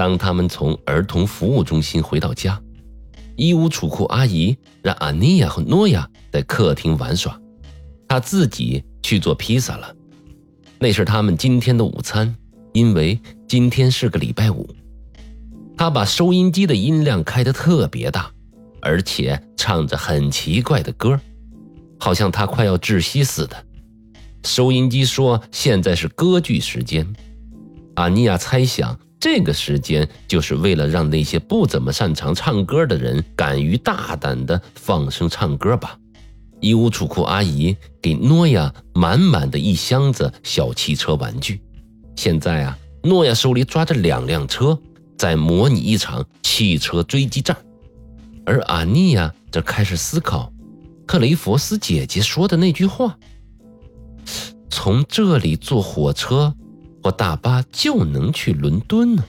当他们从儿童服务中心回到家，衣物储库阿姨让阿尼亚和诺亚在客厅玩耍，她自己去做披萨了。那是他们今天的午餐，因为今天是个礼拜五。他把收音机的音量开得特别大，而且唱着很奇怪的歌，好像他快要窒息似的。收音机说现在是歌剧时间。阿尼亚猜想，这个时间就是为了让那些不怎么擅长唱歌的人敢于大胆地放声唱歌吧。衣物储库阿姨给诺亚满满的一箱子小汽车玩具。现在啊，诺亚手里抓着两辆车，在模拟一场汽车追击战，而阿尼亚则开始思考克雷佛斯姐姐说的那句话：“从这里坐火车或大巴就能去伦敦呢。”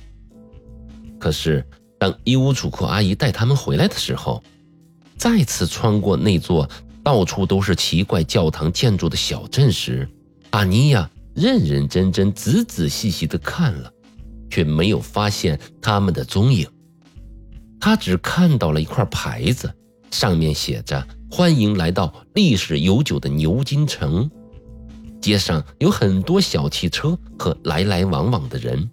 可是，当衣物储库阿姨带他们回来的时候，再次穿过那座。到处都是奇怪教堂建筑的小镇时，阿尼亚认认真真、仔仔细细地看了，却没有发现他们的踪影。他只看到了一块牌子，上面写着“欢迎来到历史悠久的牛津城”。街上有很多小汽车和来来往往的人，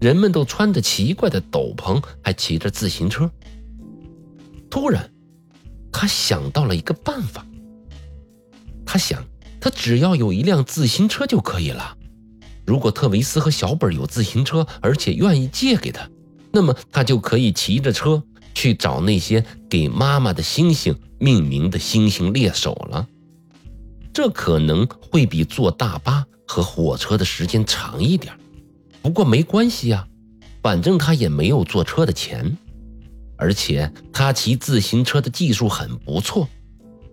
人们都穿着奇怪的斗篷，还骑着自行车。突然。他想到了一个办法。他想，他只要有一辆自行车就可以了。如果特维斯和小本有自行车，而且愿意借给他，那么他就可以骑着车去找那些给妈妈的星星命名的星星猎手了。这可能会比坐大巴和火车的时间长一点，不过没关系呀，反正他也没有坐车的钱。而且他骑自行车的技术很不错，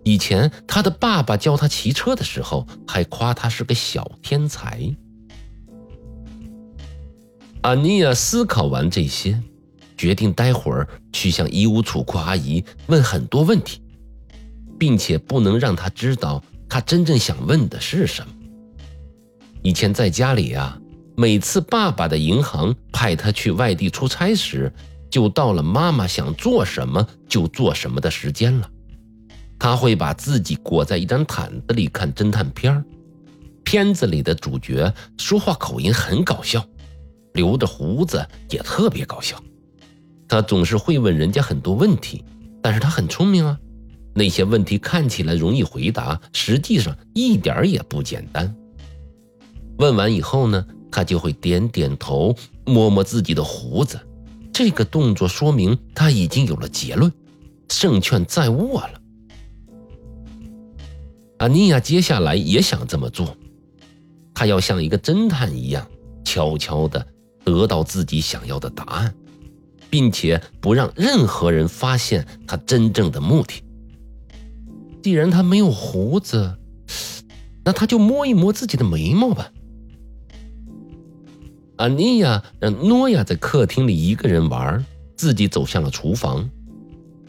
以前他的爸爸教他骑车的时候，还夸他是个小天才。阿尼亚思考完这些，决定待会儿去向衣物储库阿姨问很多问题，并且不能让他知道他真正想问的是什么。以前在家里啊，每次爸爸的银行派他去外地出差时。就到了妈妈想做什么就做什么的时间了。他会把自己裹在一张毯子里看侦探片儿片子里的主角说话口音很搞笑，留着胡子也特别搞笑。他总是会问人家很多问题，但是他很聪明啊。那些问题看起来容易回答，实际上一点也不简单。问完以后呢，他就会点点头，摸摸自己的胡子。这个动作说明他已经有了结论，胜券在握了。阿尼亚接下来也想这么做，他要像一个侦探一样，悄悄地得到自己想要的答案，并且不让任何人发现他真正的目的。既然他没有胡子，那他就摸一摸自己的眉毛吧。阿尼亚让诺亚在客厅里一个人玩，自己走向了厨房。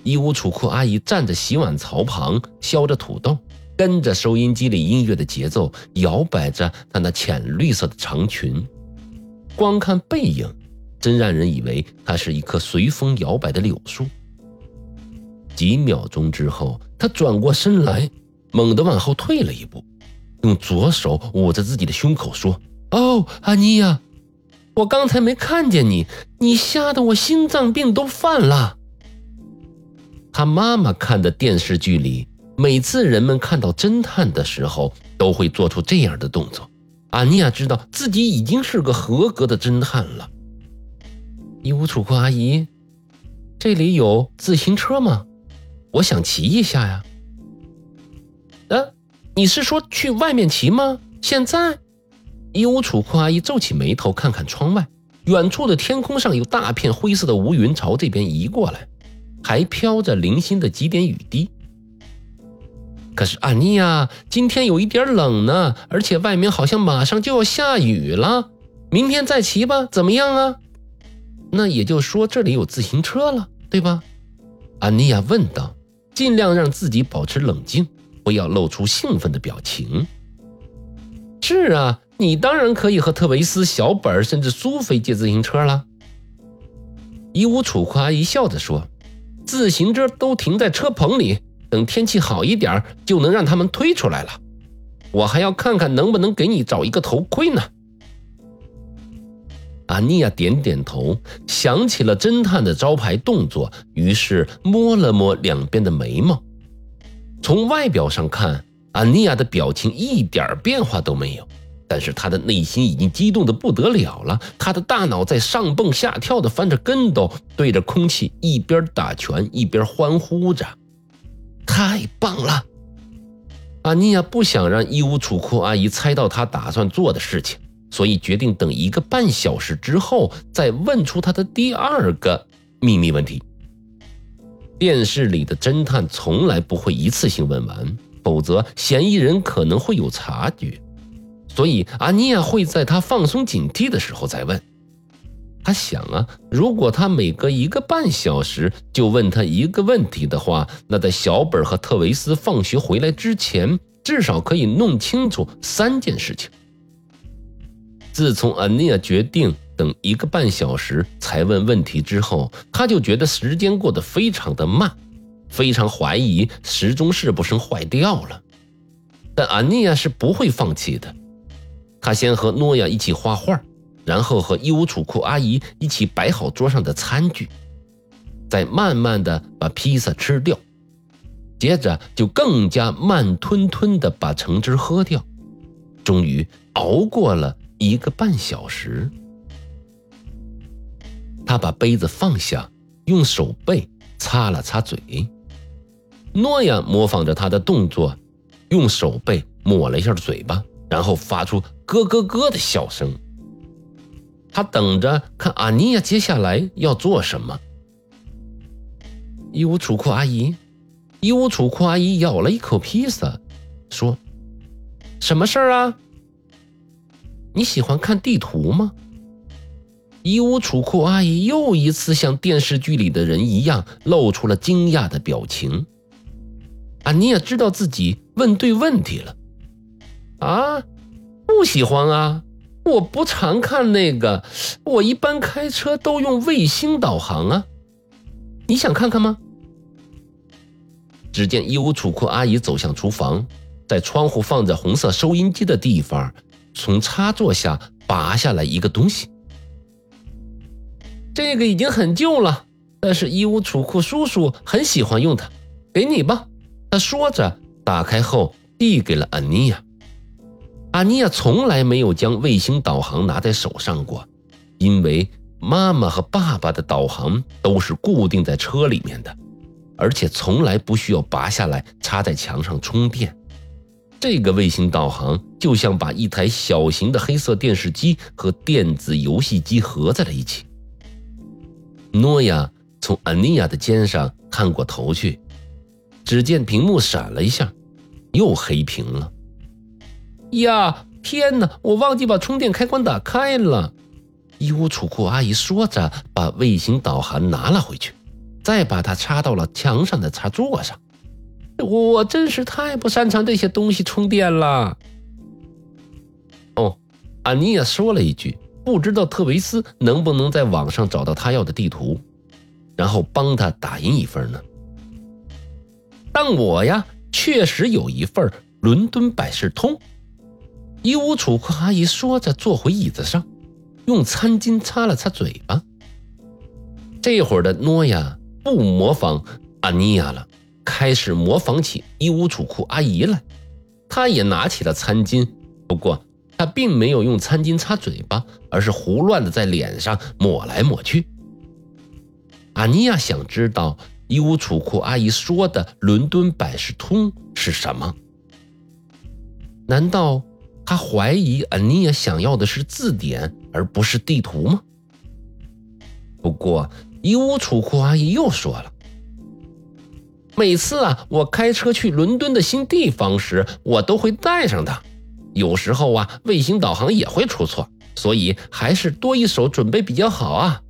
衣物储库阿姨站在洗碗槽旁削着土豆，跟着收音机里音乐的节奏摇摆着她那浅绿色的长裙。光看背影，真让人以为她是一棵随风摇摆的柳树。几秒钟之后，他转过身来，猛地往后退了一步，用左手捂着自己的胸口说：“哦，阿尼亚。”我刚才没看见你，你吓得我心脏病都犯了。他妈妈看的电视剧里，每次人们看到侦探的时候，都会做出这样的动作。阿尼亚知道自己已经是个合格的侦探了。衣物储库阿姨，这里有自行车吗？我想骑一下呀。呃，你是说去外面骑吗？现在？衣物储库阿姨皱起眉头，看看窗外，远处的天空上有大片灰色的乌云朝这边移过来，还飘着零星的几点雨滴。可是安妮亚，今天有一点冷呢，而且外面好像马上就要下雨了。明天再骑吧，怎么样啊？那也就说这里有自行车了，对吧？安妮亚问道，尽量让自己保持冷静，不要露出兴奋的表情。是啊。你当然可以和特维斯、小本甚至苏菲借自行车了。伊乌楚库阿姨笑着说：“自行车都停在车棚里，等天气好一点，就能让他们推出来了。我还要看看能不能给你找一个头盔呢。”阿尼亚点点头，想起了侦探的招牌动作，于是摸了摸两边的眉毛。从外表上看，阿尼亚的表情一点变化都没有，但是他的内心已经激动的不得了了。他的大脑在上蹦下跳的翻着跟斗，对着空气一边打拳一边欢呼着：“太棒了！”阿尼亚不想让义乌楚库阿姨猜到他打算做的事情。所以决定等一个半小时之后再问出他的第二个秘密问题。电视里的侦探从来不会一次性问完，否则嫌疑人可能会有察觉。所以阿尼亚会在他放松警惕的时候再问。他想啊，如果他每隔一个半小时就问他一个问题的话，那在小本和特维斯放学回来之前，至少可以弄清楚三件事情。自从安妮亚决定等一个半小时才问问题之后，他就觉得时间过得非常的慢，非常怀疑时钟是不是坏掉了。但安妮亚是不会放弃的。他先和诺亚一起画画，然后和伊乌楚库阿姨一起摆好桌上的餐具，再慢慢的把披萨吃掉，接着就更加慢吞吞的把橙汁喝掉，终于熬过了。一个半小时，他把杯子放下，用手背擦了擦嘴。诺亚模仿着他的动作，用手背抹了一下嘴巴，然后发出咯咯咯的笑声。他等着看阿尼亚接下来要做什么。伊乌楚库阿姨，伊乌楚库阿姨咬了一口披萨，说：“什么事儿啊？”你喜欢看地图吗？伊乌楚库阿姨又一次像电视剧里的人一样露出了惊讶的表情。啊，你也知道自己问对问题了。啊，不喜欢啊！我不常看那个，我一般开车都用卫星导航啊。你想看看吗？只见伊乌楚库阿姨走向厨房，在窗户放着红色收音机的地方。从插座下拔下来一个东西，这个已经很旧了，但是衣物储库叔叔很喜欢用它，给你吧。他说着，打开后递给了安妮亚。安妮亚从来没有将卫星导航拿在手上过，因为妈妈和爸爸的导航都是固定在车里面的，而且从来不需要拔下来插在墙上充电。这个卫星导航就像把一台小型的黑色电视机和电子游戏机合在了一起。诺亚从安妮亚的肩上探过头去，只见屏幕闪了一下，又黑屏了。呀，天哪！我忘记把充电开关打开了。伊乌楚库阿姨说着，把卫星导航拿了回去，再把它插到了墙上的插座上。我真是太不擅长这些东西充电了。哦，安妮亚说了一句：“不知道特维斯能不能在网上找到他要的地图，然后帮他打印一份呢？”但我呀，确实有一份《伦敦百事通》。伊乌楚库阿姨说着，坐回椅子上，用餐巾擦了擦嘴巴。这会儿的诺亚不模仿安妮亚了。开始模仿起衣物储库阿姨来，他也拿起了餐巾，不过他并没有用餐巾擦嘴巴，而是胡乱的在脸上抹来抹去。阿尼亚想知道衣物储库阿姨说的“伦敦百事通”是什么？难道他怀疑安妮亚想要的是字典而不是地图吗？不过衣物储库阿姨又说了。每次啊，我开车去伦敦的新地方时，我都会带上它。有时候啊，卫星导航也会出错，所以还是多一手准备比较好啊。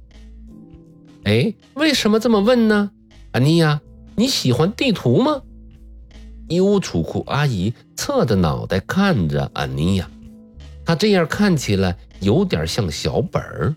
哎，为什么这么问呢？安妮亚，你喜欢地图吗？伊乌楚库阿姨侧着脑袋看着安妮亚，她这样看起来有点像小本儿。